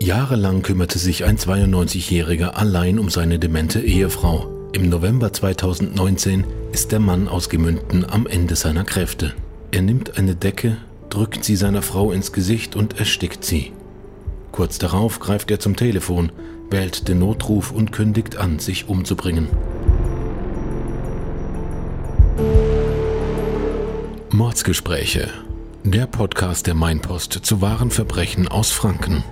Jahrelang kümmerte sich ein 92-Jähriger allein um seine demente Ehefrau. Im November 2019 ist der Mann aus Gemünden am Ende seiner Kräfte. Er nimmt eine Decke, drückt sie seiner Frau ins Gesicht und erstickt sie. Kurz darauf greift er zum Telefon, wählt den Notruf und kündigt an, sich umzubringen. Mordsgespräche. Der Podcast der Mainpost zu wahren Verbrechen aus Franken.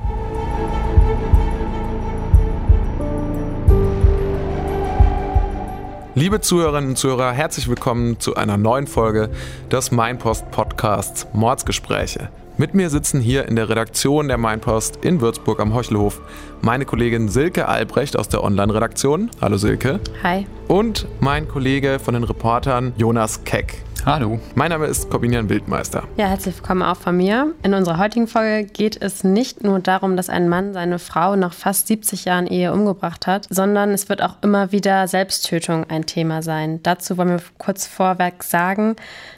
Liebe Zuhörerinnen und Zuhörer, herzlich willkommen zu einer neuen Folge des Mainpost Podcasts Mordsgespräche. Mit mir sitzen hier in der Redaktion der Mainpost in Würzburg am Heuchelhof meine Kollegin Silke Albrecht aus der Online-Redaktion. Hallo Silke. Hi. Und mein Kollege von den Reportern Jonas Keck. Hallo. Mein Name ist Corbinian Wildmeister. Ja, herzlich willkommen auch von mir. In unserer heutigen Folge geht es nicht nur darum, dass ein Mann seine Frau nach fast 70 Jahren Ehe umgebracht hat, sondern es wird auch immer wieder Selbsttötung ein Thema sein. Dazu wollen wir kurz vorweg sagen,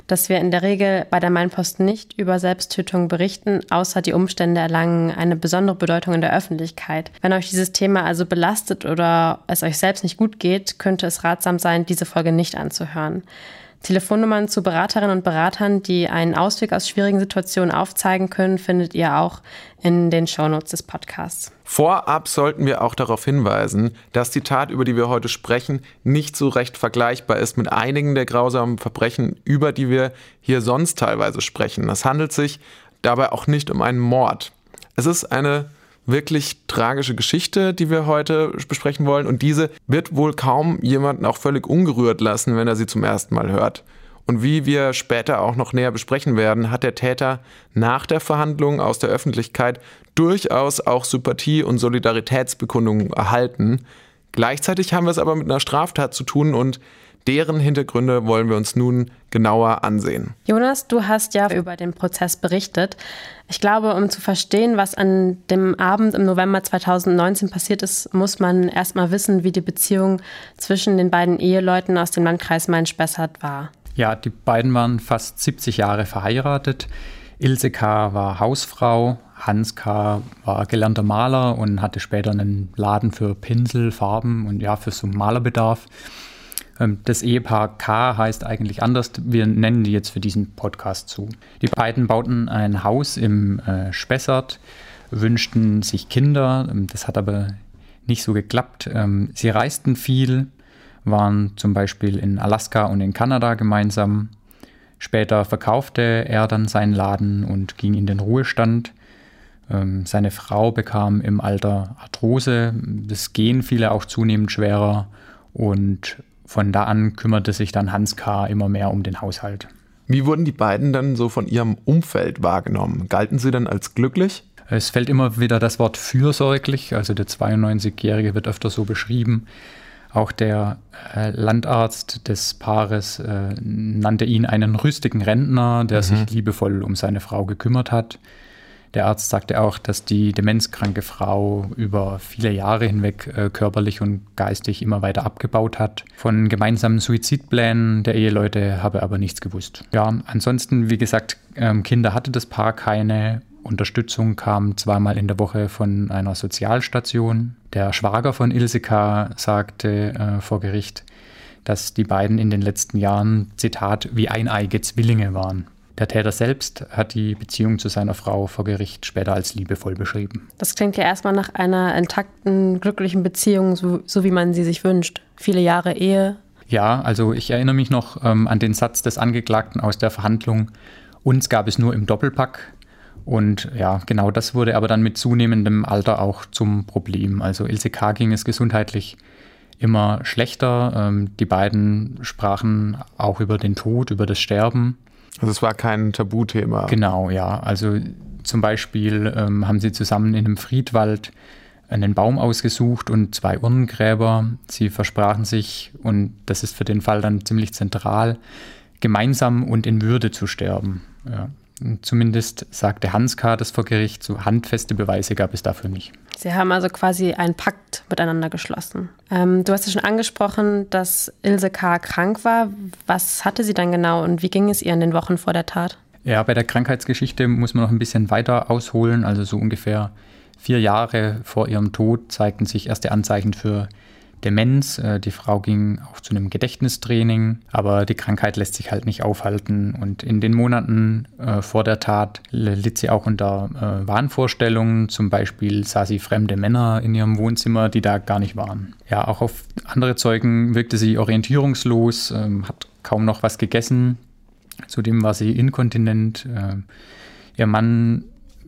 dass wir in der Regel bei der Mainpost nicht über Selbsttötung berichten, außer die Umstände erlangen eine besondere Bedeutung in der Öffentlichkeit. Wenn euch dieses Thema also belastet oder es euch selbst nicht gut geht, könnte es ratsam sein, diese Folge nicht anzuhören. Telefonnummern zu Beraterinnen und Beratern, die einen Ausweg aus schwierigen Situationen aufzeigen können, findet ihr auch in den Shownotes des Podcasts. Vorab sollten wir auch darauf hinweisen, dass die Tat, über die wir heute sprechen, nicht so recht vergleichbar ist mit einigen der grausamen Verbrechen, über die wir hier sonst teilweise sprechen. Es handelt sich dabei auch nicht um einen Mord. Es ist eine wirklich tragische Geschichte, die wir heute besprechen wollen. Und diese wird wohl kaum jemanden auch völlig ungerührt lassen, wenn er sie zum ersten Mal hört. Und wie wir später auch noch näher besprechen werden, hat der Täter nach der Verhandlung aus der Öffentlichkeit durchaus auch Sympathie und Solidaritätsbekundungen erhalten. Gleichzeitig haben wir es aber mit einer Straftat zu tun und Deren Hintergründe wollen wir uns nun genauer ansehen. Jonas, du hast ja über den Prozess berichtet. Ich glaube, um zu verstehen, was an dem Abend im November 2019 passiert ist, muss man erstmal wissen, wie die Beziehung zwischen den beiden Eheleuten aus dem Landkreis Main-Spessart war. Ja, die beiden waren fast 70 Jahre verheiratet. Ilse K. war Hausfrau, Hans K. war gelernter Maler und hatte später einen Laden für Pinsel, Farben und ja, für so Malerbedarf. Ähm, das Ehepaar K heißt eigentlich anders. Wir nennen die jetzt für diesen Podcast zu. Die beiden bauten ein Haus im äh, Spessart, wünschten sich Kinder. Ähm, das hat aber nicht so geklappt. Ähm, sie reisten viel, waren zum Beispiel in Alaska und in Kanada gemeinsam. Später verkaufte er dann seinen Laden und ging in den Ruhestand. Seine Frau bekam im Alter Arthrose. Das Gehen fiel auch zunehmend schwerer und von da an kümmerte sich dann Hans K. immer mehr um den Haushalt. Wie wurden die beiden dann so von ihrem Umfeld wahrgenommen? Galten sie dann als glücklich? Es fällt immer wieder das Wort fürsorglich, also der 92-Jährige wird öfter so beschrieben. Auch der äh, Landarzt des Paares äh, nannte ihn einen rüstigen Rentner, der mhm. sich liebevoll um seine Frau gekümmert hat. Der Arzt sagte auch, dass die demenzkranke Frau über viele Jahre hinweg äh, körperlich und geistig immer weiter abgebaut hat. Von gemeinsamen Suizidplänen der Eheleute habe aber nichts gewusst. Ja, ansonsten, wie gesagt, ähm, Kinder hatte das Paar keine. Unterstützung kam zweimal in der Woche von einer Sozialstation. Der Schwager von Ilse K. sagte äh, vor Gericht, dass die beiden in den letzten Jahren, Zitat, wie eineige Zwillinge waren. Der Täter selbst hat die Beziehung zu seiner Frau vor Gericht später als liebevoll beschrieben. Das klingt ja erstmal nach einer intakten, glücklichen Beziehung, so, so wie man sie sich wünscht. Viele Jahre Ehe. Ja, also ich erinnere mich noch ähm, an den Satz des Angeklagten aus der Verhandlung. Uns gab es nur im Doppelpack. Und ja, genau das wurde aber dann mit zunehmendem Alter auch zum Problem. Also Ilse K. ging es gesundheitlich immer schlechter. Ähm, die beiden sprachen auch über den Tod, über das Sterben. Also es war kein Tabuthema. Genau, ja. Also zum Beispiel ähm, haben sie zusammen in einem Friedwald einen Baum ausgesucht und zwei Urnengräber. Sie versprachen sich, und das ist für den Fall dann ziemlich zentral, gemeinsam und in Würde zu sterben. Ja. Zumindest sagte Hans K. das vor Gericht, so handfeste Beweise gab es dafür nicht. Sie haben also quasi einen Pakt miteinander geschlossen. Ähm, du hast ja schon angesprochen, dass Ilse K. krank war. Was hatte sie dann genau und wie ging es ihr in den Wochen vor der Tat? Ja, bei der Krankheitsgeschichte muss man noch ein bisschen weiter ausholen, also so ungefähr Vier Jahre vor ihrem Tod zeigten sich erste Anzeichen für Demenz. Äh, die Frau ging auch zu einem Gedächtnistraining, aber die Krankheit lässt sich halt nicht aufhalten. Und in den Monaten äh, vor der Tat litt sie auch unter äh, Wahnvorstellungen. Zum Beispiel sah sie fremde Männer in ihrem Wohnzimmer, die da gar nicht waren. Ja, auch auf andere Zeugen wirkte sie orientierungslos, ähm, hat kaum noch was gegessen. Zudem war sie inkontinent. Ihr Mann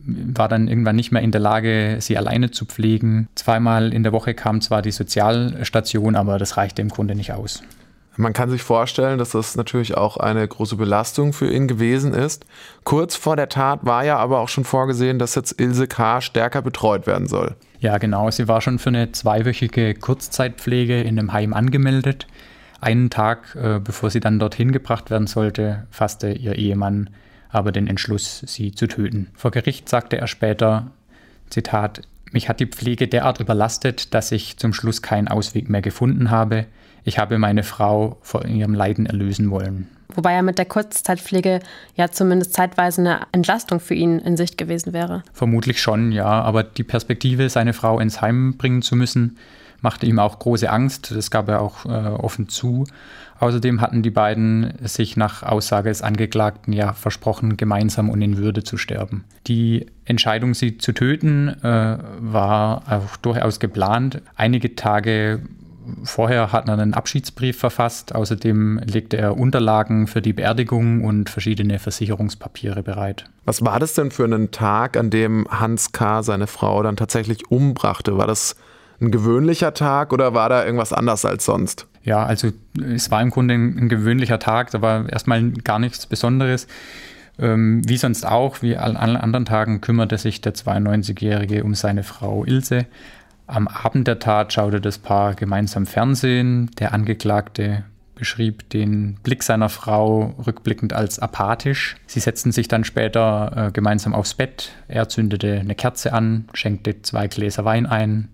war dann irgendwann nicht mehr in der Lage, sie alleine zu pflegen. Zweimal in der Woche kam zwar die Sozialstation, aber das reichte im Grunde nicht aus. Man kann sich vorstellen, dass das natürlich auch eine große Belastung für ihn gewesen ist. Kurz vor der Tat war ja aber auch schon vorgesehen, dass jetzt Ilse K. stärker betreut werden soll. Ja, genau. Sie war schon für eine zweiwöchige Kurzzeitpflege in einem Heim angemeldet. Einen Tag, äh, bevor sie dann dorthin gebracht werden sollte, fasste ihr Ehemann aber den Entschluss, sie zu töten. Vor Gericht sagte er später, Zitat, mich hat die Pflege derart überlastet, dass ich zum Schluss keinen Ausweg mehr gefunden habe. Ich habe meine Frau vor ihrem Leiden erlösen wollen. Wobei ja mit der Kurzzeitpflege ja zumindest zeitweise eine Entlastung für ihn in Sicht gewesen wäre. Vermutlich schon, ja. Aber die Perspektive, seine Frau ins Heim bringen zu müssen, machte ihm auch große Angst. Das gab er auch äh, offen zu. Außerdem hatten die beiden sich nach Aussage des Angeklagten ja versprochen, gemeinsam und in Würde zu sterben. Die Entscheidung, sie zu töten, äh, war auch durchaus geplant. Einige Tage vorher hat er einen Abschiedsbrief verfasst. Außerdem legte er Unterlagen für die Beerdigung und verschiedene Versicherungspapiere bereit. Was war das denn für einen Tag, an dem Hans K. seine Frau dann tatsächlich umbrachte? War das ein gewöhnlicher Tag oder war da irgendwas anders als sonst? Ja, also es war im Grunde ein, ein gewöhnlicher Tag, da war erstmal gar nichts Besonderes. Ähm, wie sonst auch, wie an allen anderen Tagen, kümmerte sich der 92-Jährige um seine Frau Ilse. Am Abend der Tat schaute das Paar gemeinsam Fernsehen. Der Angeklagte beschrieb den Blick seiner Frau rückblickend als apathisch. Sie setzten sich dann später äh, gemeinsam aufs Bett. Er zündete eine Kerze an, schenkte zwei Gläser Wein ein.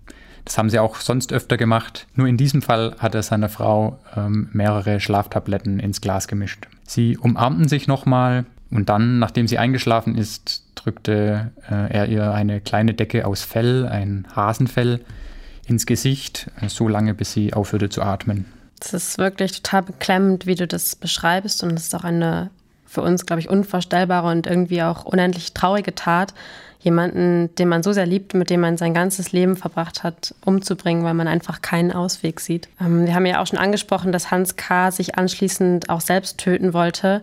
Das haben sie auch sonst öfter gemacht. Nur in diesem Fall hat er seiner Frau ähm, mehrere Schlaftabletten ins Glas gemischt. Sie umarmten sich nochmal und dann, nachdem sie eingeschlafen ist, drückte äh, er ihr eine kleine Decke aus Fell, ein Hasenfell, ins Gesicht, äh, so lange bis sie aufhörte zu atmen. Das ist wirklich total beklemmend, wie du das beschreibst und es ist auch eine für uns, glaube ich, unvorstellbare und irgendwie auch unendlich traurige Tat jemanden, den man so sehr liebt, mit dem man sein ganzes Leben verbracht hat, umzubringen, weil man einfach keinen Ausweg sieht. Ähm, wir haben ja auch schon angesprochen, dass Hans K. sich anschließend auch selbst töten wollte.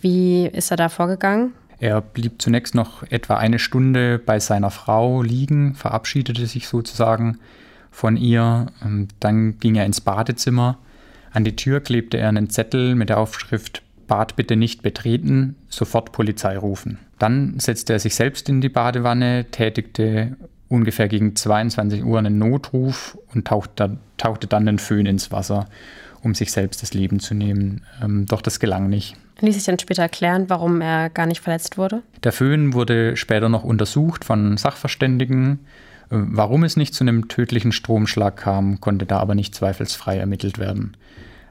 Wie ist er da vorgegangen? Er blieb zunächst noch etwa eine Stunde bei seiner Frau liegen, verabschiedete sich sozusagen von ihr. Ähm, dann ging er ins Badezimmer. An die Tür klebte er einen Zettel mit der Aufschrift Bad bitte nicht betreten, sofort Polizei rufen. Dann setzte er sich selbst in die Badewanne, tätigte ungefähr gegen 22 Uhr einen Notruf und tauchte, tauchte dann den Föhn ins Wasser, um sich selbst das Leben zu nehmen. Ähm, doch das gelang nicht. Ließ sich dann später erklären, warum er gar nicht verletzt wurde? Der Föhn wurde später noch untersucht von Sachverständigen. Äh, warum es nicht zu einem tödlichen Stromschlag kam, konnte da aber nicht zweifelsfrei ermittelt werden.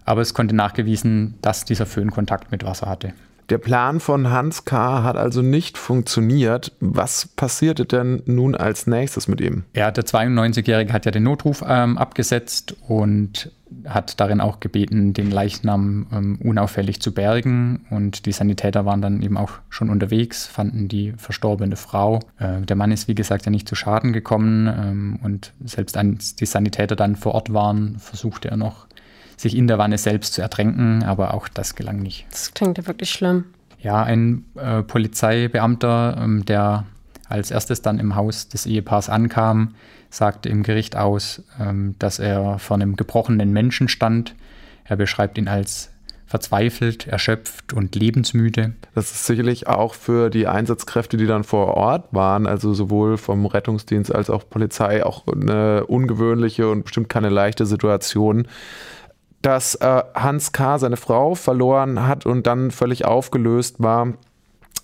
Aber es konnte nachgewiesen, dass dieser Föhn Kontakt mit Wasser hatte. Der Plan von Hans K. hat also nicht funktioniert. Was passierte denn nun als nächstes mit ihm? Ja, der 92-Jährige hat ja den Notruf ähm, abgesetzt und hat darin auch gebeten, den Leichnam ähm, unauffällig zu bergen. Und die Sanitäter waren dann eben auch schon unterwegs, fanden die verstorbene Frau. Äh, der Mann ist, wie gesagt, ja nicht zu Schaden gekommen. Ähm, und selbst als die Sanitäter dann vor Ort waren, versuchte er noch sich in der Wanne selbst zu ertränken, aber auch das gelang nicht. Das klingt ja wirklich schlimm. Ja, ein äh, Polizeibeamter, ähm, der als erstes dann im Haus des Ehepaars ankam, sagte im Gericht aus, ähm, dass er vor einem gebrochenen Menschen stand. Er beschreibt ihn als verzweifelt, erschöpft und lebensmüde. Das ist sicherlich auch für die Einsatzkräfte, die dann vor Ort waren, also sowohl vom Rettungsdienst als auch Polizei, auch eine ungewöhnliche und bestimmt keine leichte Situation dass äh, Hans K. seine Frau verloren hat und dann völlig aufgelöst war,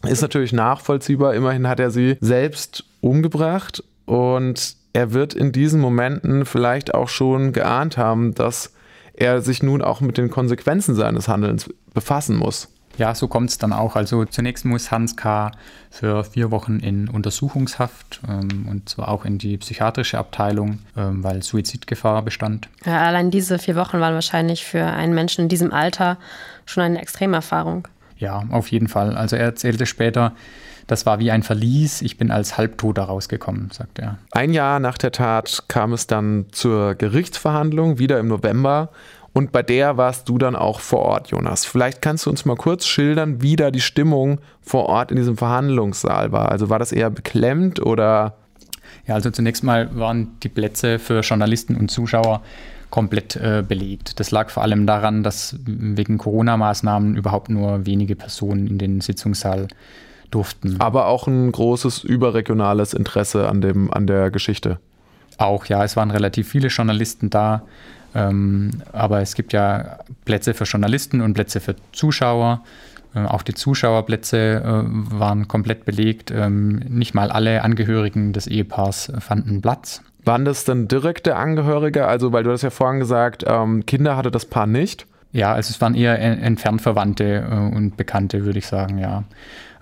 ist natürlich nachvollziehbar. Immerhin hat er sie selbst umgebracht und er wird in diesen Momenten vielleicht auch schon geahnt haben, dass er sich nun auch mit den Konsequenzen seines Handelns befassen muss. Ja, so kommt es dann auch. Also zunächst muss Hans K. für vier Wochen in Untersuchungshaft ähm, und zwar auch in die psychiatrische Abteilung, ähm, weil Suizidgefahr bestand. Ja, allein diese vier Wochen waren wahrscheinlich für einen Menschen in diesem Alter schon eine Extremerfahrung. Ja, auf jeden Fall. Also er erzählte später, das war wie ein Verlies. Ich bin als Halbtoter rausgekommen, sagt er. Ein Jahr nach der Tat kam es dann zur Gerichtsverhandlung, wieder im November. Und bei der warst du dann auch vor Ort, Jonas. Vielleicht kannst du uns mal kurz schildern, wie da die Stimmung vor Ort in diesem Verhandlungssaal war. Also war das eher beklemmt oder? Ja, also zunächst mal waren die Plätze für Journalisten und Zuschauer komplett äh, belegt. Das lag vor allem daran, dass wegen Corona-Maßnahmen überhaupt nur wenige Personen in den Sitzungssaal durften. Aber auch ein großes überregionales Interesse an, dem, an der Geschichte. Auch, ja, es waren relativ viele Journalisten da. Ähm, aber es gibt ja Plätze für Journalisten und Plätze für Zuschauer. Äh, auch die Zuschauerplätze äh, waren komplett belegt. Ähm, nicht mal alle Angehörigen des Ehepaars fanden Platz. Waren das dann direkte Angehörige? Also, weil du hast ja vorhin gesagt, ähm, Kinder hatte das Paar nicht. Ja, also es waren eher entfernt Verwandte äh, und Bekannte, würde ich sagen, ja.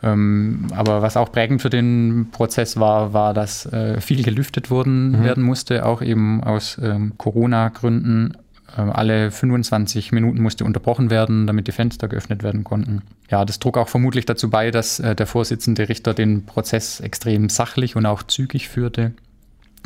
Ähm, aber was auch prägend für den Prozess war, war, dass äh, viel gelüftet wurden, mhm. werden musste, auch eben aus ähm, Corona-Gründen. Ähm, alle 25 Minuten musste unterbrochen werden, damit die Fenster geöffnet werden konnten. Ja, das trug auch vermutlich dazu bei, dass äh, der Vorsitzende Richter den Prozess extrem sachlich und auch zügig führte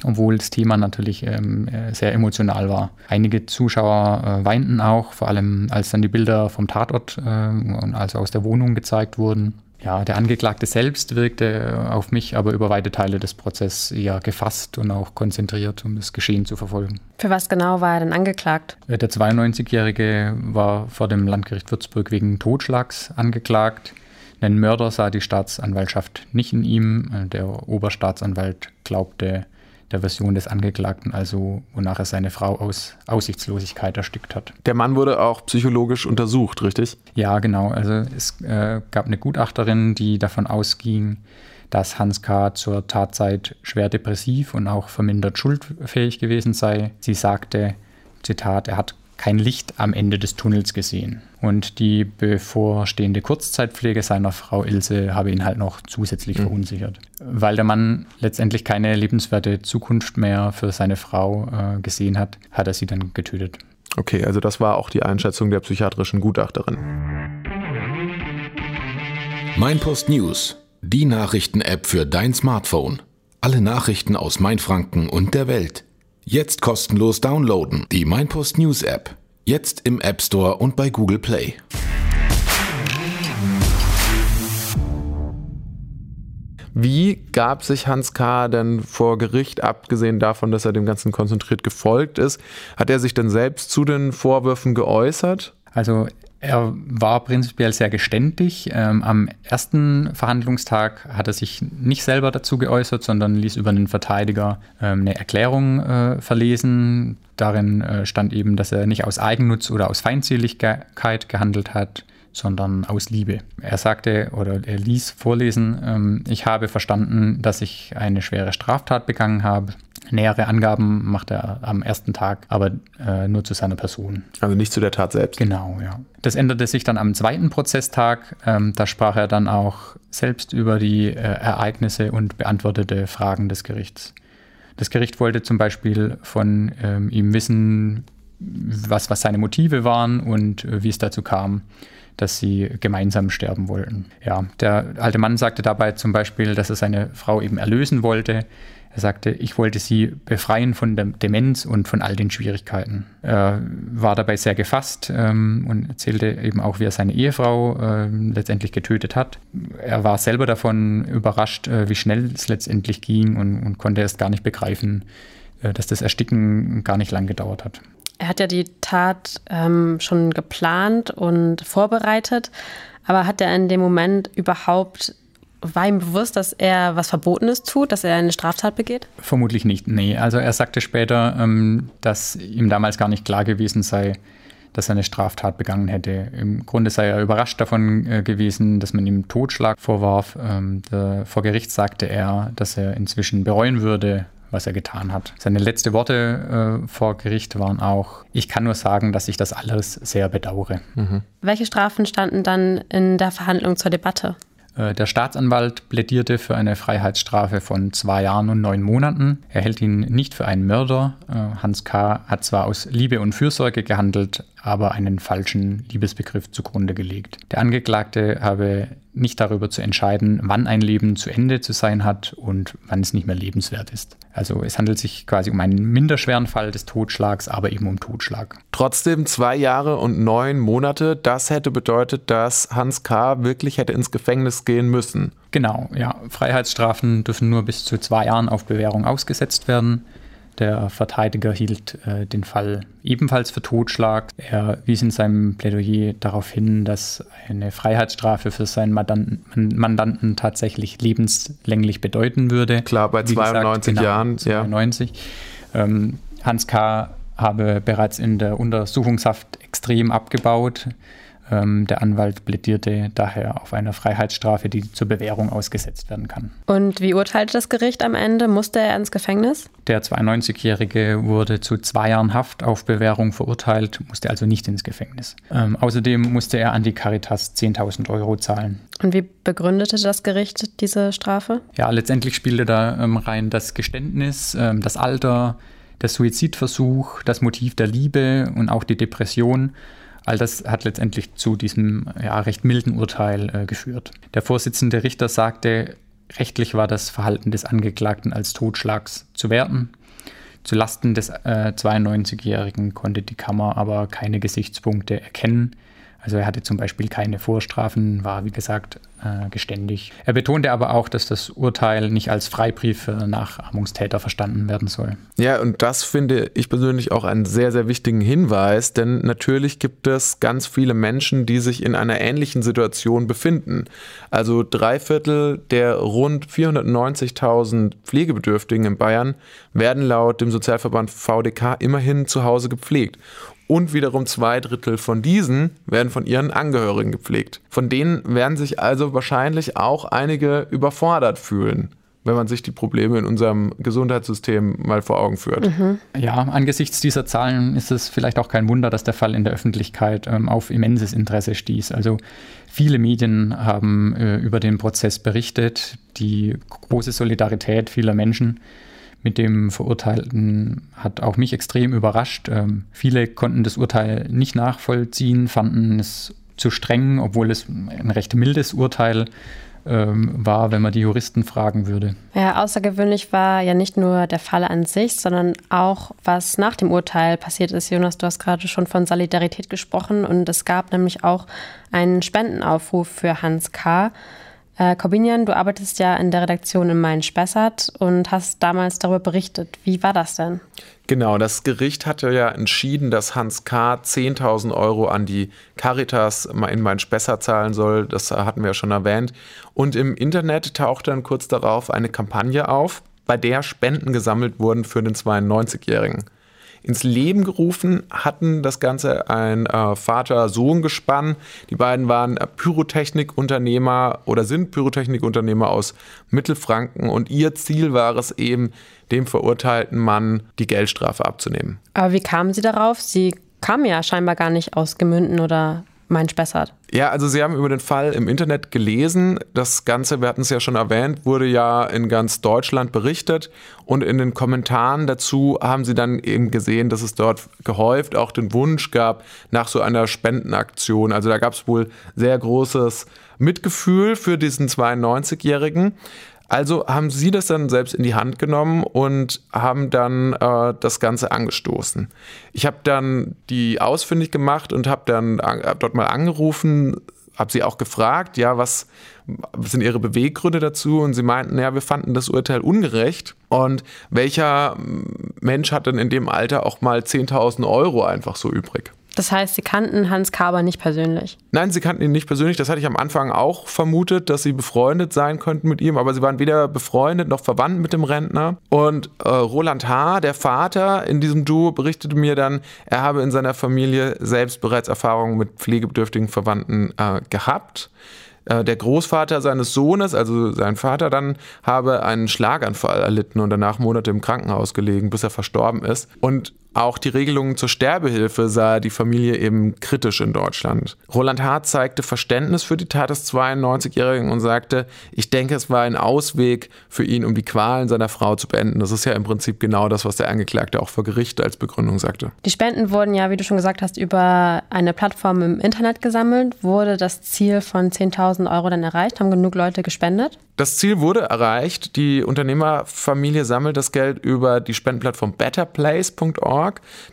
obwohl das Thema natürlich ähm, äh, sehr emotional war. Einige Zuschauer äh, weinten auch, vor allem als dann die Bilder vom Tatort äh, und also aus der Wohnung gezeigt wurden. Ja, der Angeklagte selbst wirkte auf mich aber über weite Teile des Prozesses eher gefasst und auch konzentriert, um das Geschehen zu verfolgen. Für was genau war er denn angeklagt? Äh, der 92-Jährige war vor dem Landgericht Würzburg wegen Totschlags angeklagt. Einen Mörder sah die Staatsanwaltschaft nicht in ihm. Äh, der Oberstaatsanwalt glaubte, der Version des Angeklagten, also wonach er seine Frau aus Aussichtslosigkeit erstickt hat. Der Mann wurde auch psychologisch untersucht, richtig? Ja, genau. Also es äh, gab eine Gutachterin, die davon ausging, dass Hans K. zur Tatzeit schwer depressiv und auch vermindert schuldfähig gewesen sei. Sie sagte, Zitat, er hat kein Licht am Ende des Tunnels gesehen. Und die bevorstehende Kurzzeitpflege seiner Frau Ilse habe ihn halt noch zusätzlich mhm. verunsichert. Weil der Mann letztendlich keine lebenswerte Zukunft mehr für seine Frau äh, gesehen hat, hat er sie dann getötet. Okay, also das war auch die Einschätzung der psychiatrischen Gutachterin. Mein Post News, die Nachrichten-App für dein Smartphone. Alle Nachrichten aus Mainfranken und der Welt. Jetzt kostenlos downloaden. Die Mainpost News App. Jetzt im App Store und bei Google Play. Wie gab sich Hans K. denn vor Gericht, abgesehen davon, dass er dem Ganzen konzentriert gefolgt ist? Hat er sich denn selbst zu den Vorwürfen geäußert? Also er war prinzipiell sehr geständig. Ähm, am ersten Verhandlungstag hat er sich nicht selber dazu geäußert, sondern ließ über einen Verteidiger ähm, eine Erklärung äh, verlesen. Darin äh, stand eben, dass er nicht aus Eigennutz oder aus Feindseligkeit gehandelt hat, sondern aus Liebe. Er sagte oder er ließ vorlesen, ähm, ich habe verstanden, dass ich eine schwere Straftat begangen habe Nähere Angaben macht er am ersten Tag, aber äh, nur zu seiner Person. Also nicht zu der Tat selbst. Genau, ja. Das änderte sich dann am zweiten Prozesstag. Ähm, da sprach er dann auch selbst über die äh, Ereignisse und beantwortete Fragen des Gerichts. Das Gericht wollte zum Beispiel von ähm, ihm wissen, was, was seine Motive waren und äh, wie es dazu kam, dass sie gemeinsam sterben wollten. Ja, der alte Mann sagte dabei zum Beispiel, dass er seine Frau eben erlösen wollte. Er sagte, ich wollte sie befreien von der Demenz und von all den Schwierigkeiten. Er war dabei sehr gefasst ähm, und erzählte eben auch, wie er seine Ehefrau äh, letztendlich getötet hat. Er war selber davon überrascht, äh, wie schnell es letztendlich ging und, und konnte erst gar nicht begreifen, äh, dass das Ersticken gar nicht lang gedauert hat. Er hat ja die Tat ähm, schon geplant und vorbereitet, aber hat er in dem Moment überhaupt war ihm bewusst, dass er was Verbotenes tut, dass er eine Straftat begeht? Vermutlich nicht, nee. Also er sagte später, ähm, dass ihm damals gar nicht klar gewesen sei, dass er eine Straftat begangen hätte. Im Grunde sei er überrascht davon äh, gewesen, dass man ihm Totschlag vorwarf. Ähm, vor Gericht sagte er, dass er inzwischen bereuen würde, was er getan hat. Seine letzten Worte äh, vor Gericht waren auch, ich kann nur sagen, dass ich das alles sehr bedauere. Mhm. Welche Strafen standen dann in der Verhandlung zur Debatte? Äh, der Staatsanwalt plädierte für eine Freiheitsstrafe von zwei Jahren und neun Monaten. Er hält ihn nicht für einen Mörder. Äh, Hans K. hat zwar aus Liebe und Fürsorge gehandelt, aber einen falschen Liebesbegriff zugrunde gelegt. Der Angeklagte habe nicht darüber zu entscheiden, wann ein Leben zu Ende zu sein hat und wann es nicht mehr lebenswert ist. Also es handelt sich quasi um einen minderschweren Fall des Totschlags, aber eben um Totschlag. Trotzdem zwei Jahre und neun Monate, das hätte bedeutet, dass Hans K. wirklich hätte ins Gefängnis gehen müssen. Genau, ja. Freiheitsstrafen dürfen nur bis zu zwei Jahren auf Bewährung ausgesetzt werden. Der Verteidiger hielt äh, den Fall ebenfalls für Totschlag. Er wies in seinem Plädoyer darauf hin, dass eine Freiheitsstrafe für seinen Mandanten, Mandanten tatsächlich lebenslänglich bedeuten würde. Klar, bei 92 gesagt, genau, Jahren. 92. Ja. Ähm, Hans K. habe bereits in der Untersuchungshaft extrem abgebaut. Ähm, der Anwalt plädierte daher auf eine Freiheitsstrafe, die zur Bewährung ausgesetzt werden kann. Und wie urteilte das Gericht am Ende? Musste er ins Gefängnis? Der 92-Jährige wurde zu zwei Jahren Haft auf Bewährung verurteilt, musste also nicht ins Gefängnis. Ähm, außerdem musste er an die Caritas 10.000 Euro zahlen. Und wie begründete das Gericht diese Strafe? Ja, letztendlich spielte da ähm, rein das Geständnis, ähm, das Alter, der Suizidversuch, das Motiv der Liebe und auch die Depression. All das hat letztendlich zu diesem ja, recht milden Urteil äh, geführt. Der Vorsitzende Richter sagte, rechtlich war das Verhalten des Angeklagten als Totschlags zu werten. Zu Lasten des äh, 92-Jährigen konnte die Kammer aber keine Gesichtspunkte erkennen, also er hatte zum Beispiel keine Vorstrafen, war wie gesagt äh, geständig. Er betonte aber auch, dass das Urteil nicht als Freibrief für Nachahmungstäter verstanden werden soll. Ja, und das finde ich persönlich auch einen sehr, sehr wichtigen Hinweis, denn natürlich gibt es ganz viele Menschen, die sich in einer ähnlichen Situation befinden. Also drei Viertel der rund 490.000 Pflegebedürftigen in Bayern werden laut dem Sozialverband VDK immerhin zu Hause gepflegt und wiederum zwei Drittel von diesen werden von ihren Angehörigen gepflegt. Von denen werden sich also wahrscheinlich auch einige überfordert fühlen wenn man sich die Probleme in unserem Gesundheitssystem mal vor Augen führt. Mhm. Ja, angesichts dieser Zahlen ist es vielleicht auch kein Wunder, dass der Fall in der Öffentlichkeit ähm, auf immenses Interesse stieß. Also viele Medien haben äh, über den Prozess berichtet, die große Solidarität vieler Menschen mit dem Verurteilten hat auch mich extrem überrascht. Ähm, viele konnten das Urteil nicht nachvollziehen, fanden es zu streng, obwohl es ein recht mildes Urteil ähm, war, wenn man die Juristen fragen würde. Ja, außergewöhnlich war ja nicht nur der Fall an sich, sondern auch, was nach dem Urteil passiert ist. Jonas, du hast gerade schon von Solidarität gesprochen und es gab nämlich auch einen Spendenaufruf für Hans K. Äh, Corbinian, du arbeitest ja in der Redaktion in Main-Spessart und hast damals darüber berichtet. Wie war das denn? Genau, das Gericht hatte ja entschieden, dass Hans K. 10.000 Euro an die Caritas in Main-Spessart zahlen soll. Das hatten wir ja schon erwähnt. Und im Internet tauchte dann kurz darauf eine Kampagne auf, bei der Spenden gesammelt wurden für den 92-Jährigen ins Leben gerufen hatten das Ganze ein äh, Vater-Sohn-Gespann. Die beiden waren Pyrotechnikunternehmer oder sind Pyrotechnikunternehmer aus Mittelfranken und ihr Ziel war es eben, dem verurteilten Mann die Geldstrafe abzunehmen. Aber wie kamen Sie darauf? Sie kamen ja scheinbar gar nicht aus Gemünden oder mein Spessart. Ja, also Sie haben über den Fall im Internet gelesen. Das Ganze, wir hatten es ja schon erwähnt, wurde ja in ganz Deutschland berichtet. Und in den Kommentaren dazu haben Sie dann eben gesehen, dass es dort gehäuft auch den Wunsch gab nach so einer Spendenaktion. Also da gab es wohl sehr großes Mitgefühl für diesen 92-Jährigen. Also haben sie das dann selbst in die Hand genommen und haben dann äh, das Ganze angestoßen. Ich habe dann die ausfindig gemacht und habe dann hab dort mal angerufen, habe sie auch gefragt, ja, was, was sind ihre Beweggründe dazu? Und sie meinten, ja, wir fanden das Urteil ungerecht. Und welcher Mensch hat denn in dem Alter auch mal 10.000 Euro einfach so übrig? Das heißt, Sie kannten Hans Kaber nicht persönlich? Nein, Sie kannten ihn nicht persönlich. Das hatte ich am Anfang auch vermutet, dass Sie befreundet sein könnten mit ihm, aber Sie waren weder befreundet noch verwandt mit dem Rentner. Und äh, Roland H., der Vater in diesem Duo, berichtete mir dann, er habe in seiner Familie selbst bereits Erfahrungen mit pflegebedürftigen Verwandten äh, gehabt. Äh, der Großvater seines Sohnes, also sein Vater dann, habe einen Schlaganfall erlitten und danach Monate im Krankenhaus gelegen, bis er verstorben ist. Und auch die Regelungen zur Sterbehilfe sah die Familie eben kritisch in Deutschland. Roland Hart zeigte Verständnis für die Tat des 92-Jährigen und sagte, ich denke, es war ein Ausweg für ihn, um die Qualen seiner Frau zu beenden. Das ist ja im Prinzip genau das, was der Angeklagte auch vor Gericht als Begründung sagte. Die Spenden wurden ja, wie du schon gesagt hast, über eine Plattform im Internet gesammelt. Wurde das Ziel von 10.000 Euro dann erreicht? Haben genug Leute gespendet? Das Ziel wurde erreicht. Die Unternehmerfamilie sammelt das Geld über die Spendenplattform betterplace.org.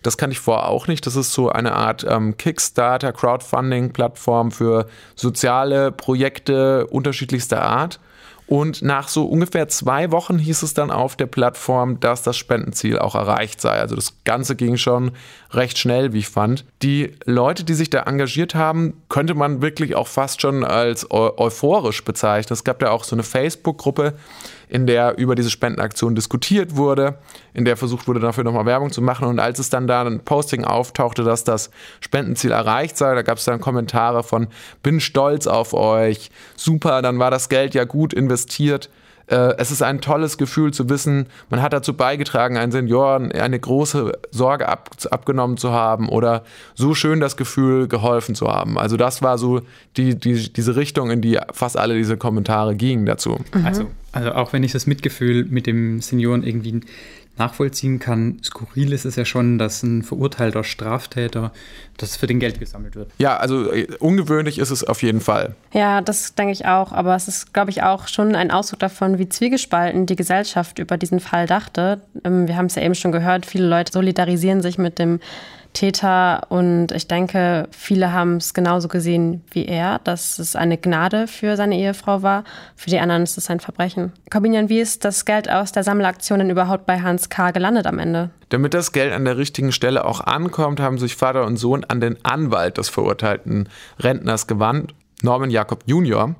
Das kann ich vorher auch nicht. Das ist so eine Art ähm, Kickstarter, Crowdfunding-Plattform für soziale Projekte unterschiedlichster Art. Und nach so ungefähr zwei Wochen hieß es dann auf der Plattform, dass das Spendenziel auch erreicht sei. Also das Ganze ging schon recht schnell, wie ich fand. Die Leute, die sich da engagiert haben, könnte man wirklich auch fast schon als euphorisch bezeichnen. Es gab ja auch so eine Facebook-Gruppe, in der über diese Spendenaktion diskutiert wurde, in der versucht wurde, dafür nochmal Werbung zu machen. Und als es dann da ein Posting auftauchte, dass das Spendenziel erreicht sei, da gab es dann Kommentare von, bin stolz auf euch, super, dann war das Geld ja gut investiert. Äh, es ist ein tolles Gefühl zu wissen, man hat dazu beigetragen, einen Senioren eine große Sorge ab, abgenommen zu haben oder so schön das Gefühl, geholfen zu haben. Also das war so die, die, diese Richtung, in die fast alle diese Kommentare gingen dazu. Mhm. Also, also auch wenn ich das Mitgefühl mit dem Senioren irgendwie nachvollziehen kann. Skurril ist es ja schon, dass ein verurteilter Straftäter, das für den Geld gesammelt wird. Ja, also äh, ungewöhnlich ist es auf jeden Fall. Ja, das denke ich auch. Aber es ist, glaube ich, auch schon ein Ausdruck davon, wie zwiegespalten die Gesellschaft über diesen Fall dachte. Ähm, wir haben es ja eben schon gehört, viele Leute solidarisieren sich mit dem Täter. Und ich denke, viele haben es genauso gesehen wie er, dass es eine Gnade für seine Ehefrau war. Für die anderen ist es ein Verbrechen. Corbinian, wie ist das Geld aus der Sammelaktion denn überhaupt bei Hans K. gelandet am Ende? Damit das Geld an der richtigen Stelle auch ankommt, haben sich Vater und Sohn an den Anwalt des verurteilten Rentners gewandt, Norman Jakob Jr.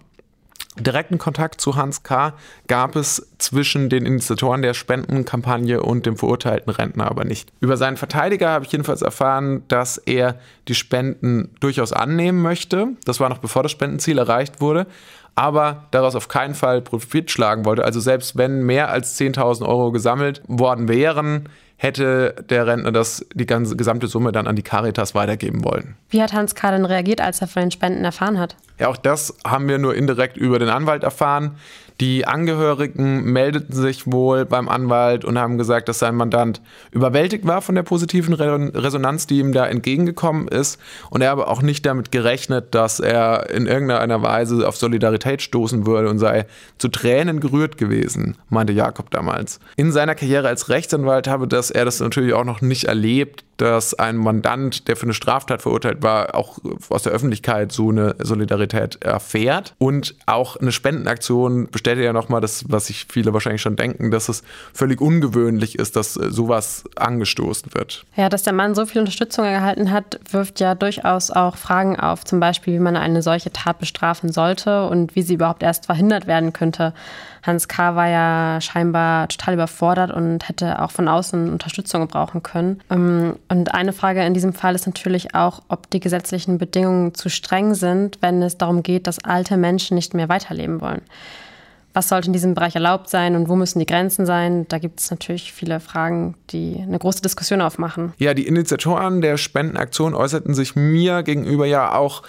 Direkten Kontakt zu Hans K. gab es zwischen den Initiatoren der Spendenkampagne und dem verurteilten Rentner aber nicht. Über seinen Verteidiger habe ich jedenfalls erfahren, dass er die Spenden durchaus annehmen möchte. Das war noch bevor das Spendenziel erreicht wurde. Aber daraus auf keinen Fall Profit schlagen wollte. Also selbst wenn mehr als 10.000 Euro gesammelt worden wären, hätte der Rentner das, die ganze gesamte Summe dann an die Caritas weitergeben wollen. Wie hat Hans K. denn reagiert, als er von den Spenden erfahren hat? Ja, auch das haben wir nur indirekt über den Anwalt erfahren. Die Angehörigen meldeten sich wohl beim Anwalt und haben gesagt, dass sein Mandant überwältigt war von der positiven Resonanz, die ihm da entgegengekommen ist. Und er habe auch nicht damit gerechnet, dass er in irgendeiner Weise auf Solidarität stoßen würde und sei zu Tränen gerührt gewesen, meinte Jakob damals. In seiner Karriere als Rechtsanwalt habe das, er das natürlich auch noch nicht erlebt, dass ein Mandant, der für eine Straftat verurteilt war, auch aus der Öffentlichkeit so eine Solidarität erfährt. Und auch eine Spendenaktion bestätigt ja nochmal das, was sich viele wahrscheinlich schon denken, dass es völlig ungewöhnlich ist, dass sowas angestoßen wird. Ja, dass der Mann so viel Unterstützung erhalten hat, wirft ja durchaus auch Fragen auf, zum Beispiel, wie man eine solche Tat bestrafen sollte und wie sie überhaupt erst verhindert werden könnte. Hans K. war ja scheinbar total überfordert und hätte auch von außen Unterstützung gebrauchen können. Ähm, und eine Frage in diesem Fall ist natürlich auch, ob die gesetzlichen Bedingungen zu streng sind, wenn es darum geht, dass alte Menschen nicht mehr weiterleben wollen. Was sollte in diesem Bereich erlaubt sein und wo müssen die Grenzen sein? Da gibt es natürlich viele Fragen, die eine große Diskussion aufmachen. Ja, die Initiatoren der Spendenaktion äußerten sich mir gegenüber ja auch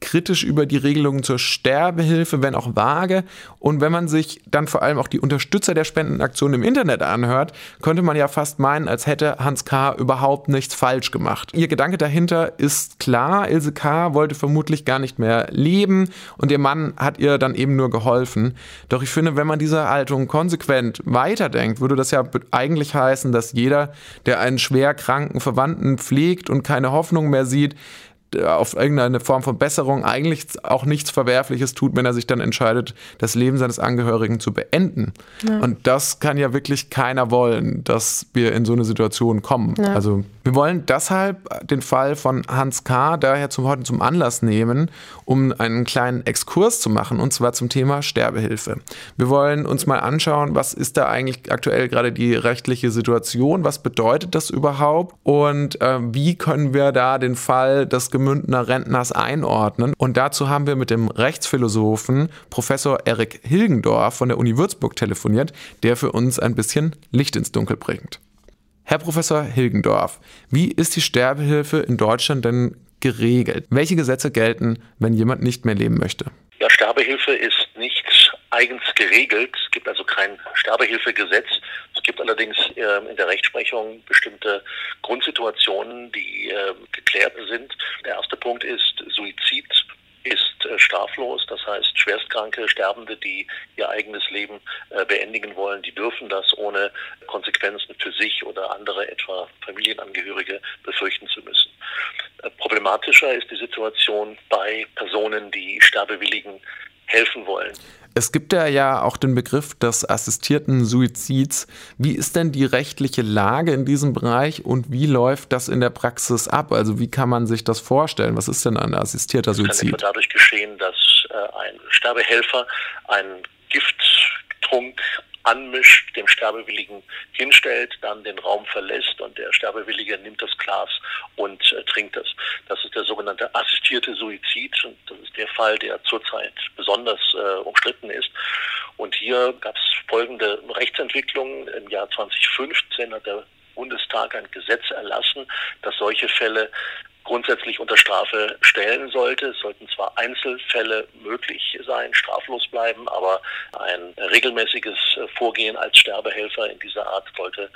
kritisch über die Regelungen zur Sterbehilfe, wenn auch vage. Und wenn man sich dann vor allem auch die Unterstützer der Spendenaktion im Internet anhört, könnte man ja fast meinen, als hätte Hans K. überhaupt nichts falsch gemacht. Ihr Gedanke dahinter ist klar, Ilse K. wollte vermutlich gar nicht mehr leben und ihr Mann hat ihr dann eben nur geholfen. Doch ich finde, wenn man diese Haltung konsequent weiterdenkt, würde das ja eigentlich heißen, dass jeder, der einen schwer kranken Verwandten pflegt und keine Hoffnung mehr sieht, auf irgendeine Form von Besserung eigentlich auch nichts Verwerfliches tut, wenn er sich dann entscheidet, das Leben seines Angehörigen zu beenden. Ja. Und das kann ja wirklich keiner wollen, dass wir in so eine Situation kommen. Ja. Also wir wollen deshalb den Fall von Hans K. daher zum heute zum Anlass nehmen, um einen kleinen Exkurs zu machen, und zwar zum Thema Sterbehilfe. Wir wollen uns mal anschauen, was ist da eigentlich aktuell gerade die rechtliche Situation, was bedeutet das überhaupt und äh, wie können wir da den Fall des Gemündener Rentners einordnen. Und dazu haben wir mit dem Rechtsphilosophen Professor Erik Hilgendorf von der Uni Würzburg telefoniert, der für uns ein bisschen Licht ins Dunkel bringt. Herr Professor Hilgendorf, wie ist die Sterbehilfe in Deutschland denn geregelt? Welche Gesetze gelten, wenn jemand nicht mehr leben möchte? Ja, Sterbehilfe ist nicht eigens geregelt. Es gibt also kein Sterbehilfegesetz. Es gibt allerdings äh, in der Rechtsprechung bestimmte Grundsituationen, die äh, geklärt sind. Der erste Punkt ist Suizid ist äh, straflos. Das heißt, schwerstkranke Sterbende, die ihr eigenes Leben äh, beendigen wollen, die dürfen das ohne Konsequenzen für sich oder andere, etwa Familienangehörige, befürchten zu müssen. Äh, problematischer ist die Situation bei Personen, die Sterbewilligen helfen wollen. Es gibt ja ja auch den Begriff des assistierten Suizids. Wie ist denn die rechtliche Lage in diesem Bereich und wie läuft das in der Praxis ab? Also wie kann man sich das vorstellen? Was ist denn ein assistierter Suizid? Das kann dadurch geschehen, dass äh, ein Sterbehelfer einen Gifttrunk anmischt, dem Sterbewilligen hinstellt, dann den Raum verlässt und der Sterbewillige nimmt das Glas und äh, trinkt es. Das ist der sogenannte assistierte Suizid und das ist der Fall, der zurzeit besonders äh, umstritten ist. Und hier gab es folgende Rechtsentwicklungen. Im Jahr 2015 hat der Bundestag ein Gesetz erlassen, das solche Fälle grundsätzlich unter Strafe stellen sollte. Es sollten zwar Einzelfälle möglich sein, straflos bleiben, aber ein regelmäßiges Vorgehen als Sterbehelfer in dieser Art sollte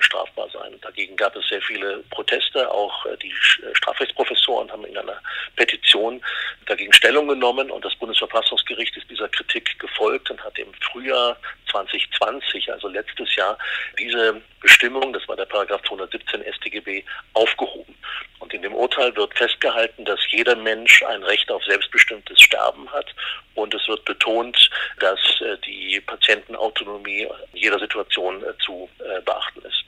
strafbar sein. Dagegen gab es sehr viele Proteste. Auch die Strafrechtsprofessoren haben in einer Petition dagegen Stellung genommen und das Bundesverfassungsgericht ist dieser Kritik gefolgt und hat im Frühjahr 2020, also letztes Jahr, diese Bestimmung, das war der Paragraph 217 StGB, aufgehoben. Und in dem Urteil wird festgehalten, dass jeder Mensch ein Recht auf selbstbestimmtes Sterben hat. Und es wird betont, dass äh, die Patientenautonomie in jeder Situation äh, zu äh, beachten ist.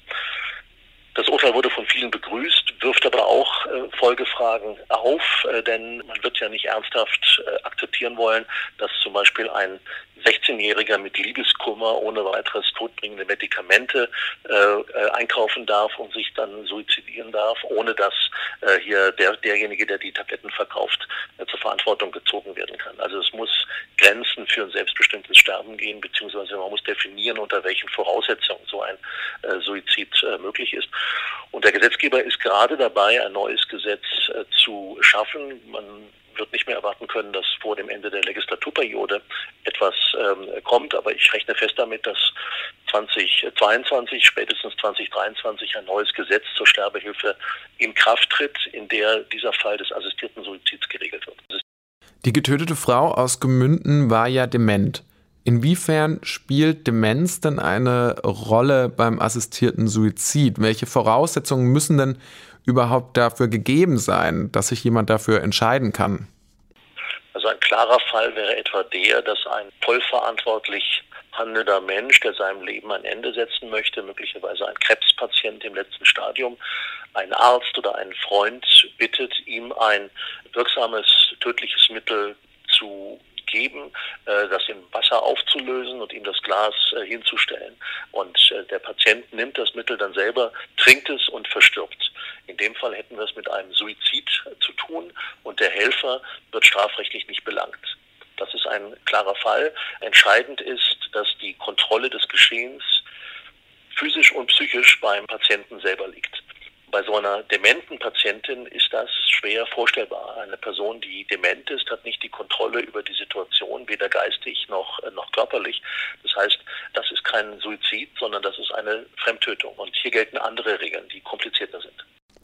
Das Urteil wurde von vielen begrüßt, wirft aber auch äh, Folgefragen auf, äh, denn man wird ja nicht ernsthaft äh, akzeptieren wollen, dass zum Beispiel ein 16-Jähriger mit Liebeskummer ohne weiteres todbringende Medikamente äh, äh, einkaufen darf und sich dann suizidieren darf, ohne dass äh, hier der, derjenige, der die Tabletten verkauft, äh, zur Verantwortung gezogen werden kann. Also es muss Grenzen für ein selbstbestimmtes Sterben gehen, beziehungsweise man muss definieren, unter welchen Voraussetzungen so ein äh, Suizid äh, möglich ist. Und der Gesetzgeber ist gerade dabei, ein neues Gesetz zu schaffen. Man wird nicht mehr erwarten können, dass vor dem Ende der Legislaturperiode etwas ähm, kommt. Aber ich rechne fest damit, dass 2022, spätestens 2023 ein neues Gesetz zur Sterbehilfe in Kraft tritt, in der dieser Fall des assistierten Suizids geregelt wird. Die getötete Frau aus Gemünden war ja dement. Inwiefern spielt Demenz denn eine Rolle beim assistierten Suizid? Welche Voraussetzungen müssen denn überhaupt dafür gegeben sein, dass sich jemand dafür entscheiden kann? Also ein klarer Fall wäre etwa der, dass ein vollverantwortlich handelnder Mensch, der seinem Leben ein Ende setzen möchte, möglicherweise ein Krebspatient im letzten Stadium, einen Arzt oder einen Freund bittet, ihm ein wirksames tödliches Mittel zu geben, äh, das im Wasser aufzulösen und ihm das Glas äh, hinzustellen. Und äh, der Patient nimmt das Mittel dann selber, trinkt es und verstirbt. In dem Fall hätten wir es mit einem Suizid zu tun und der Helfer wird strafrechtlich nicht belangt. Das ist ein klarer Fall. Entscheidend ist, dass die Kontrolle des Geschehens physisch und psychisch beim Patienten selber liegt. Bei so einer dementen Patientin ist das schwer vorstellbar. Eine Person, die dement ist, hat nicht die Kontrolle über die Situation, weder geistig noch, äh, noch körperlich. Das heißt, das ist kein Suizid, sondern das ist eine Fremdtötung. Und hier gelten andere Regeln, die komplizierter sind.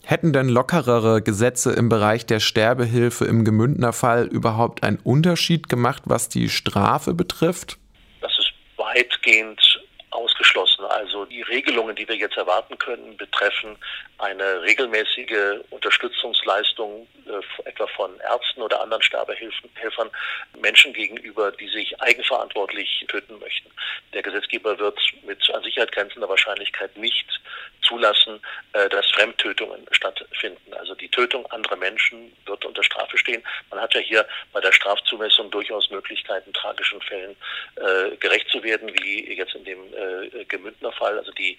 Hätten denn lockerere Gesetze im Bereich der Sterbehilfe im Gemündner Fall überhaupt einen Unterschied gemacht, was die Strafe betrifft? Das ist weitgehend ausgeschlossen. Also die Regelungen, die wir jetzt erwarten können, betreffen eine regelmäßige Unterstützungsleistung äh, etwa von Ärzten oder anderen Sterbehelfern Menschen gegenüber, die sich eigenverantwortlich töten möchten. Der Gesetzgeber wird mit an Sicherheit grenzender Wahrscheinlichkeit nicht zulassen, äh, dass Fremdtötungen stattfinden. Also die Tötung anderer Menschen wird unter Strafe stehen. Man hat ja hier bei der Strafzumessung durchaus Möglichkeiten, tragischen Fällen äh, gerecht zu werden, wie jetzt in dem äh, Gemündner Fall. Also die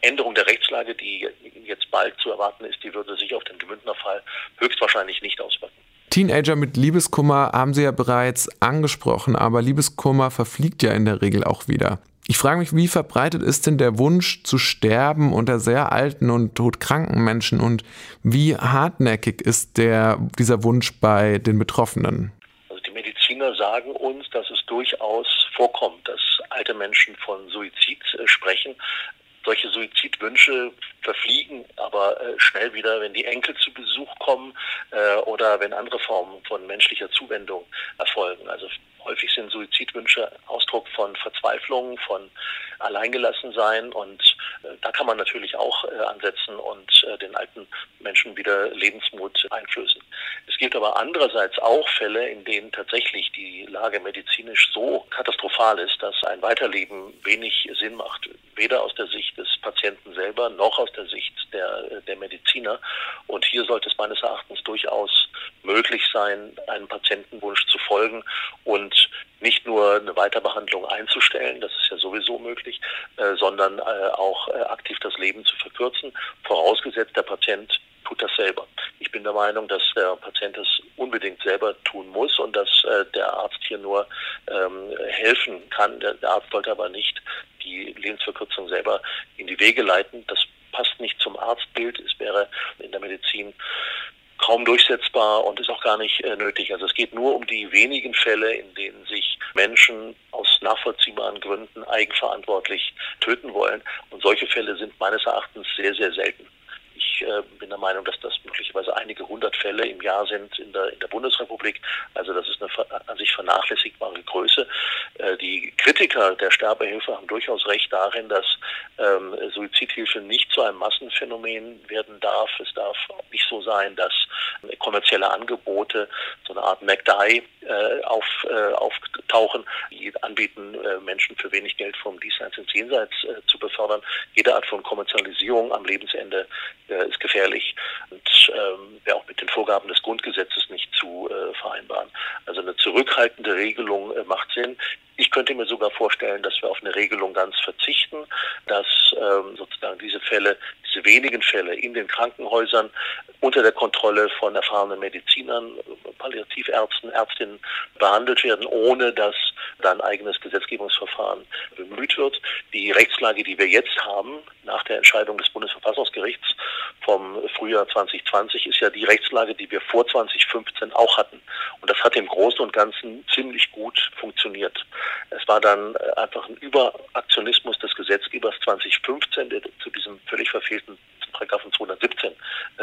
Änderung der Rechtslage, die jetzt bald zu erwarten ist, die würde sich auf den Gemündner Fall höchstwahrscheinlich nicht auswirken. Teenager mit Liebeskummer haben Sie ja bereits angesprochen, aber Liebeskummer verfliegt ja in der Regel auch wieder. Ich frage mich, wie verbreitet ist denn der Wunsch zu sterben unter sehr alten und todkranken Menschen und wie hartnäckig ist der, dieser Wunsch bei den Betroffenen? Also die Mediziner sagen uns, dass es durchaus vorkommt, dass alte Menschen von Suizid äh, sprechen. Solche Suizidwünsche verfliegen aber äh, schnell wieder, wenn die Enkel zu Besuch kommen äh, oder wenn andere Formen von menschlicher Zuwendung erfolgen. Also häufig sind Suizidwünsche Ausdruck von Verzweiflung, von Alleingelassensein und äh, da kann man natürlich auch äh, ansetzen und äh, den alten Menschen wieder Lebensmut einflößen. Es gibt aber andererseits auch Fälle, in denen tatsächlich die Lage medizinisch so katastrophal ist, dass ein Weiterleben wenig Sinn macht weder aus der Sicht des Patienten selber noch aus der Sicht der, der Mediziner. Und hier sollte es meines Erachtens durchaus möglich sein, einem Patientenwunsch zu folgen und nicht nur eine Weiterbehandlung einzustellen, das ist ja sowieso möglich, äh, sondern äh, auch äh, aktiv das Leben zu verkürzen, vorausgesetzt der Patient tut das selber. Ich bin der Meinung, dass der Patient es unbedingt selber tun muss und dass äh, der Arzt hier nur ähm, helfen kann. Der, der Arzt sollte aber nicht die Lebensverkürzung selber in die Wege leiten. Das passt nicht zum Arztbild. Es wäre in der Medizin kaum durchsetzbar und ist auch gar nicht äh, nötig. Also es geht nur um die wenigen Fälle, in denen sich Menschen aus nachvollziehbaren Gründen eigenverantwortlich töten wollen. Und solche Fälle sind meines Erachtens sehr, sehr selten. Ich äh, bin der Meinung, dass das möglicherweise einige hundert Fälle im Jahr sind in der, in der Bundesrepublik. Also das ist eine an sich vernachlässigbare Größe. Äh, die Kritiker der Sterbehilfe haben durchaus recht darin, dass ähm, Suizidhilfe nicht zu einem Massenphänomen werden darf. Es darf nicht so sein, dass kommerzielle Angebote, so eine Art McDie, äh, auf, äh, auftauchen, die anbieten, äh, Menschen für wenig Geld vom Diesseits ins Jenseits äh, zu befördern. Jede Art von Kommerzialisierung am Lebensende gefährlich und ähm, wäre auch mit den Vorgaben des Grundgesetzes nicht zu äh, vereinbaren. Also eine zurückhaltende Regelung äh, macht Sinn. Ich könnte mir sogar vorstellen, dass wir auf eine Regelung ganz verzichten, dass ähm, sozusagen diese Fälle, diese wenigen Fälle in den Krankenhäusern unter der Kontrolle von erfahrenen Medizinern, Palliativärzten, Ärztinnen behandelt werden, ohne dass da ein eigenes Gesetzgebungsverfahren bemüht wird. Die Rechtslage, die wir jetzt haben, nach der Entscheidung des Bundesverfassungsgerichts vom Frühjahr 2020, ist ja die Rechtslage, die wir vor 2015 auch hatten. Und das hat im Großen und Ganzen ziemlich gut funktioniert. Es war dann äh, einfach ein Überaktionismus des Gesetzgebers 2015, der zu diesem völlig verfehlten Paragraphen 217 äh,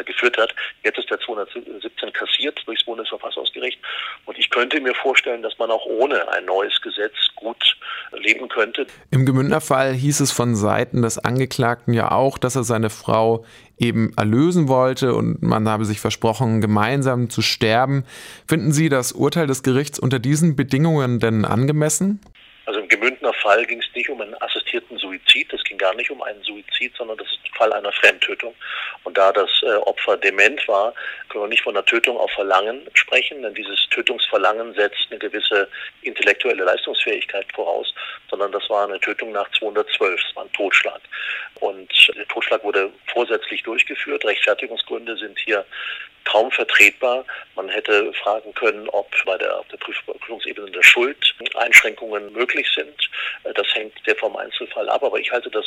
geführt hat. Jetzt ist der 217 kassiert durchs Bundesverfassungsgericht. Und ich könnte mir vorstellen, dass man auch ohne ein neues Gesetz gut leben könnte. Im Gemündner Fall hieß es von Seiten des Angeklagten ja auch, dass er seine Frau eben erlösen wollte und man habe sich versprochen, gemeinsam zu sterben. Finden Sie das Urteil des Gerichts unter diesen Bedingungen denn angemessen? Also im Gemündner Fall ging es nicht um einen assistierten Suizid, es ging gar nicht um einen Suizid, sondern das ist ein Fall einer Fremdtötung. Und da das äh, Opfer dement war, können wir nicht von einer Tötung auf Verlangen sprechen, denn dieses Tötungsverlangen setzt eine gewisse intellektuelle Leistungsfähigkeit voraus, sondern das war eine Tötung nach 212, das war ein Totschlag. Und der Totschlag wurde vorsätzlich durchgeführt. Rechtfertigungsgründe sind hier kaum vertretbar. Man hätte fragen können, ob bei der, auf der Prüfungsebene der Schuld Einschränkungen möglich sind. Das hängt sehr vom Einzelfall ab. Aber ich halte das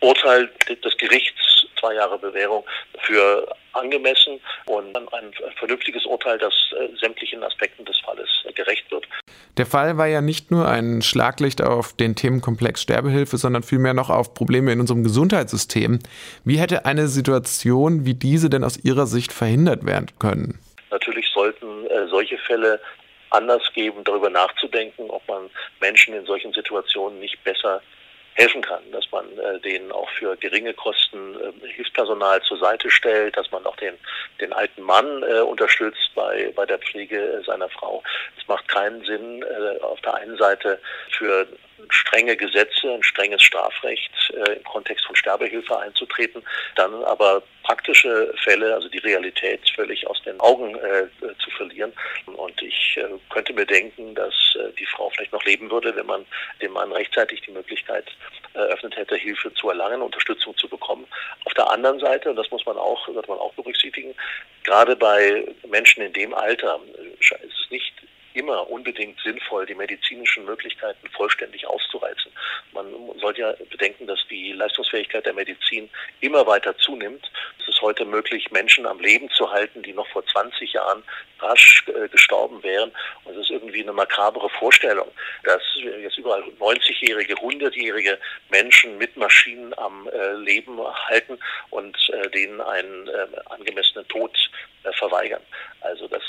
Urteil des Gerichts, zwei Jahre Bewährung, für angemessen und ein vernünftiges Urteil, das äh, sämtlichen Aspekten des Falles gerecht wird. Der Fall war ja nicht nur ein Schlaglicht auf den Themenkomplex Sterbehilfe, sondern vielmehr noch auf Probleme in unserem Gesundheitssystem. Wie hätte eine Situation wie diese denn aus Ihrer Sicht verhindert werden können? Natürlich sollten äh, solche Fälle Anlass geben, darüber nachzudenken, ob man Menschen in solchen Situationen nicht besser helfen kann, dass man äh, denen auch für geringe Kosten äh, Hilfspersonal zur Seite stellt, dass man auch den, den alten Mann äh, unterstützt bei, bei der Pflege seiner Frau. Es macht keinen Sinn, äh, auf der einen Seite für strenge Gesetze, ein strenges Strafrecht äh, im Kontext von Sterbehilfe einzutreten, dann aber praktische Fälle, also die Realität völlig aus den Augen äh, zu verlieren. Und ich äh, könnte mir denken, dass äh, die Frau vielleicht noch leben würde, wenn man dem Mann rechtzeitig die Möglichkeit eröffnet hätte, Hilfe zu erlangen, Unterstützung zu bekommen. Auf der anderen Seite, und das muss man auch, wird man auch berücksichtigen, gerade bei Menschen in dem Alter ist es nicht immer unbedingt sinnvoll, die medizinischen Möglichkeiten vollständig auszureizen. Man sollte ja bedenken, dass die Leistungsfähigkeit der Medizin immer weiter zunimmt. Es ist heute möglich, Menschen am Leben zu halten, die noch vor 20 Jahren rasch äh, gestorben wären. Und es ist irgendwie eine makabere Vorstellung, dass jetzt überall 90-jährige, 100-jährige Menschen mit Maschinen am äh, Leben halten und äh, denen einen angemessenen Tod verweigern. Also das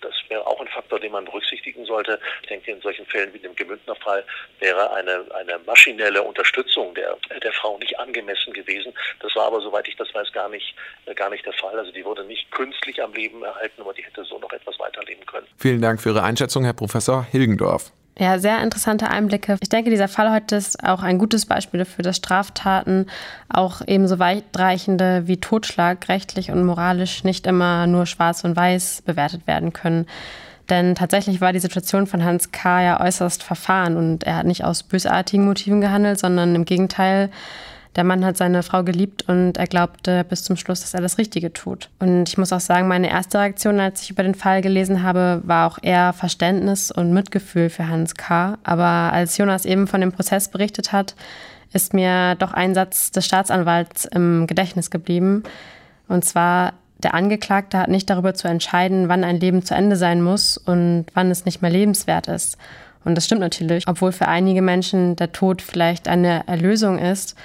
das wäre auch ein Faktor, den man berücksichtigen sollte. Ich denke, in solchen Fällen wie dem Gemündner Fall wäre eine, eine maschinelle Unterstützung der, der Frau nicht angemessen gewesen. Das war aber, soweit ich das weiß, gar nicht, gar nicht der Fall. Also die wurde nicht künstlich am Leben erhalten, aber die hätte so noch etwas weiterleben können. Vielen Dank für Ihre Einschätzung, Herr Professor Hilgendorf. Ja, sehr interessante Einblicke. Ich denke, dieser Fall heute ist auch ein gutes Beispiel dafür, dass Straftaten auch ebenso weitreichende wie Totschlag rechtlich und moralisch nicht immer nur schwarz und weiß bewertet werden können. Denn tatsächlich war die Situation von Hans K. ja äußerst verfahren und er hat nicht aus bösartigen Motiven gehandelt, sondern im Gegenteil der Mann hat seine Frau geliebt und er glaubte bis zum Schluss, dass er das Richtige tut. Und ich muss auch sagen, meine erste Reaktion, als ich über den Fall gelesen habe, war auch eher Verständnis und Mitgefühl für Hans K. Aber als Jonas eben von dem Prozess berichtet hat, ist mir doch ein Satz des Staatsanwalts im Gedächtnis geblieben. Und zwar, der Angeklagte hat nicht darüber zu entscheiden, wann ein Leben zu Ende sein muss und wann es nicht mehr lebenswert ist. Und das stimmt natürlich, obwohl für einige Menschen der Tod vielleicht eine Erlösung ist,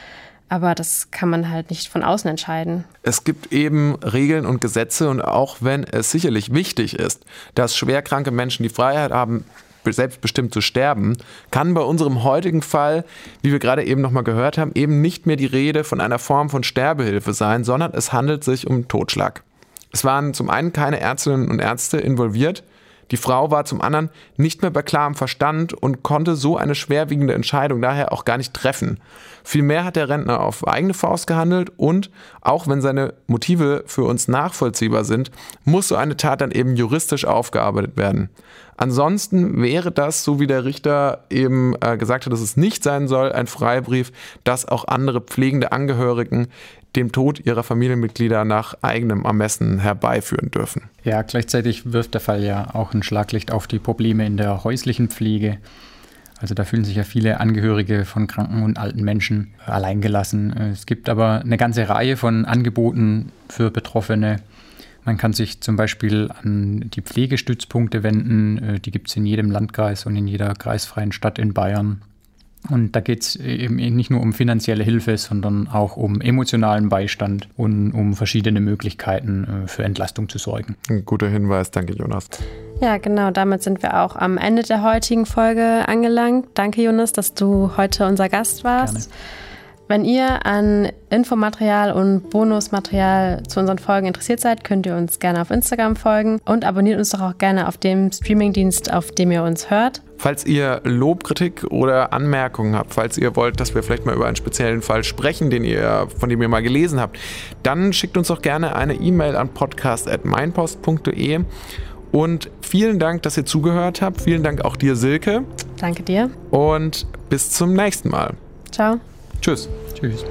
aber das kann man halt nicht von außen entscheiden. Es gibt eben Regeln und Gesetze und auch wenn es sicherlich wichtig ist, dass schwerkranke Menschen die Freiheit haben, selbstbestimmt zu sterben, kann bei unserem heutigen Fall, wie wir gerade eben nochmal gehört haben, eben nicht mehr die Rede von einer Form von Sterbehilfe sein, sondern es handelt sich um Totschlag. Es waren zum einen keine Ärztinnen und Ärzte involviert, die Frau war zum anderen nicht mehr bei klarem Verstand und konnte so eine schwerwiegende Entscheidung daher auch gar nicht treffen. Vielmehr hat der Rentner auf eigene Faust gehandelt und, auch wenn seine Motive für uns nachvollziehbar sind, muss so eine Tat dann eben juristisch aufgearbeitet werden. Ansonsten wäre das, so wie der Richter eben äh, gesagt hat, dass es nicht sein soll, ein Freibrief, dass auch andere pflegende Angehörigen dem Tod ihrer Familienmitglieder nach eigenem Ermessen herbeiführen dürfen. Ja, gleichzeitig wirft der Fall ja auch ein Schlaglicht auf die Probleme in der häuslichen Pflege. Also da fühlen sich ja viele Angehörige von kranken und alten Menschen alleingelassen. Es gibt aber eine ganze Reihe von Angeboten für Betroffene. Man kann sich zum Beispiel an die Pflegestützpunkte wenden. Die gibt es in jedem Landkreis und in jeder kreisfreien Stadt in Bayern. Und da geht es eben nicht nur um finanzielle Hilfe, sondern auch um emotionalen Beistand und um verschiedene Möglichkeiten äh, für Entlastung zu sorgen. Ein guter Hinweis, danke Jonas. Ja, genau, damit sind wir auch am Ende der heutigen Folge angelangt. Danke Jonas, dass du heute unser Gast warst. Gerne. Wenn ihr an Infomaterial und Bonusmaterial zu unseren Folgen interessiert seid, könnt ihr uns gerne auf Instagram folgen und abonniert uns doch auch gerne auf dem Streamingdienst, auf dem ihr uns hört. Falls ihr Lobkritik oder Anmerkungen habt, falls ihr wollt, dass wir vielleicht mal über einen speziellen Fall sprechen, den ihr, von dem ihr mal gelesen habt, dann schickt uns doch gerne eine E-Mail an podcast.meinpost.de. Und vielen Dank, dass ihr zugehört habt. Vielen Dank auch dir, Silke. Danke dir. Und bis zum nächsten Mal. Ciao. Tschüss. Tschüss.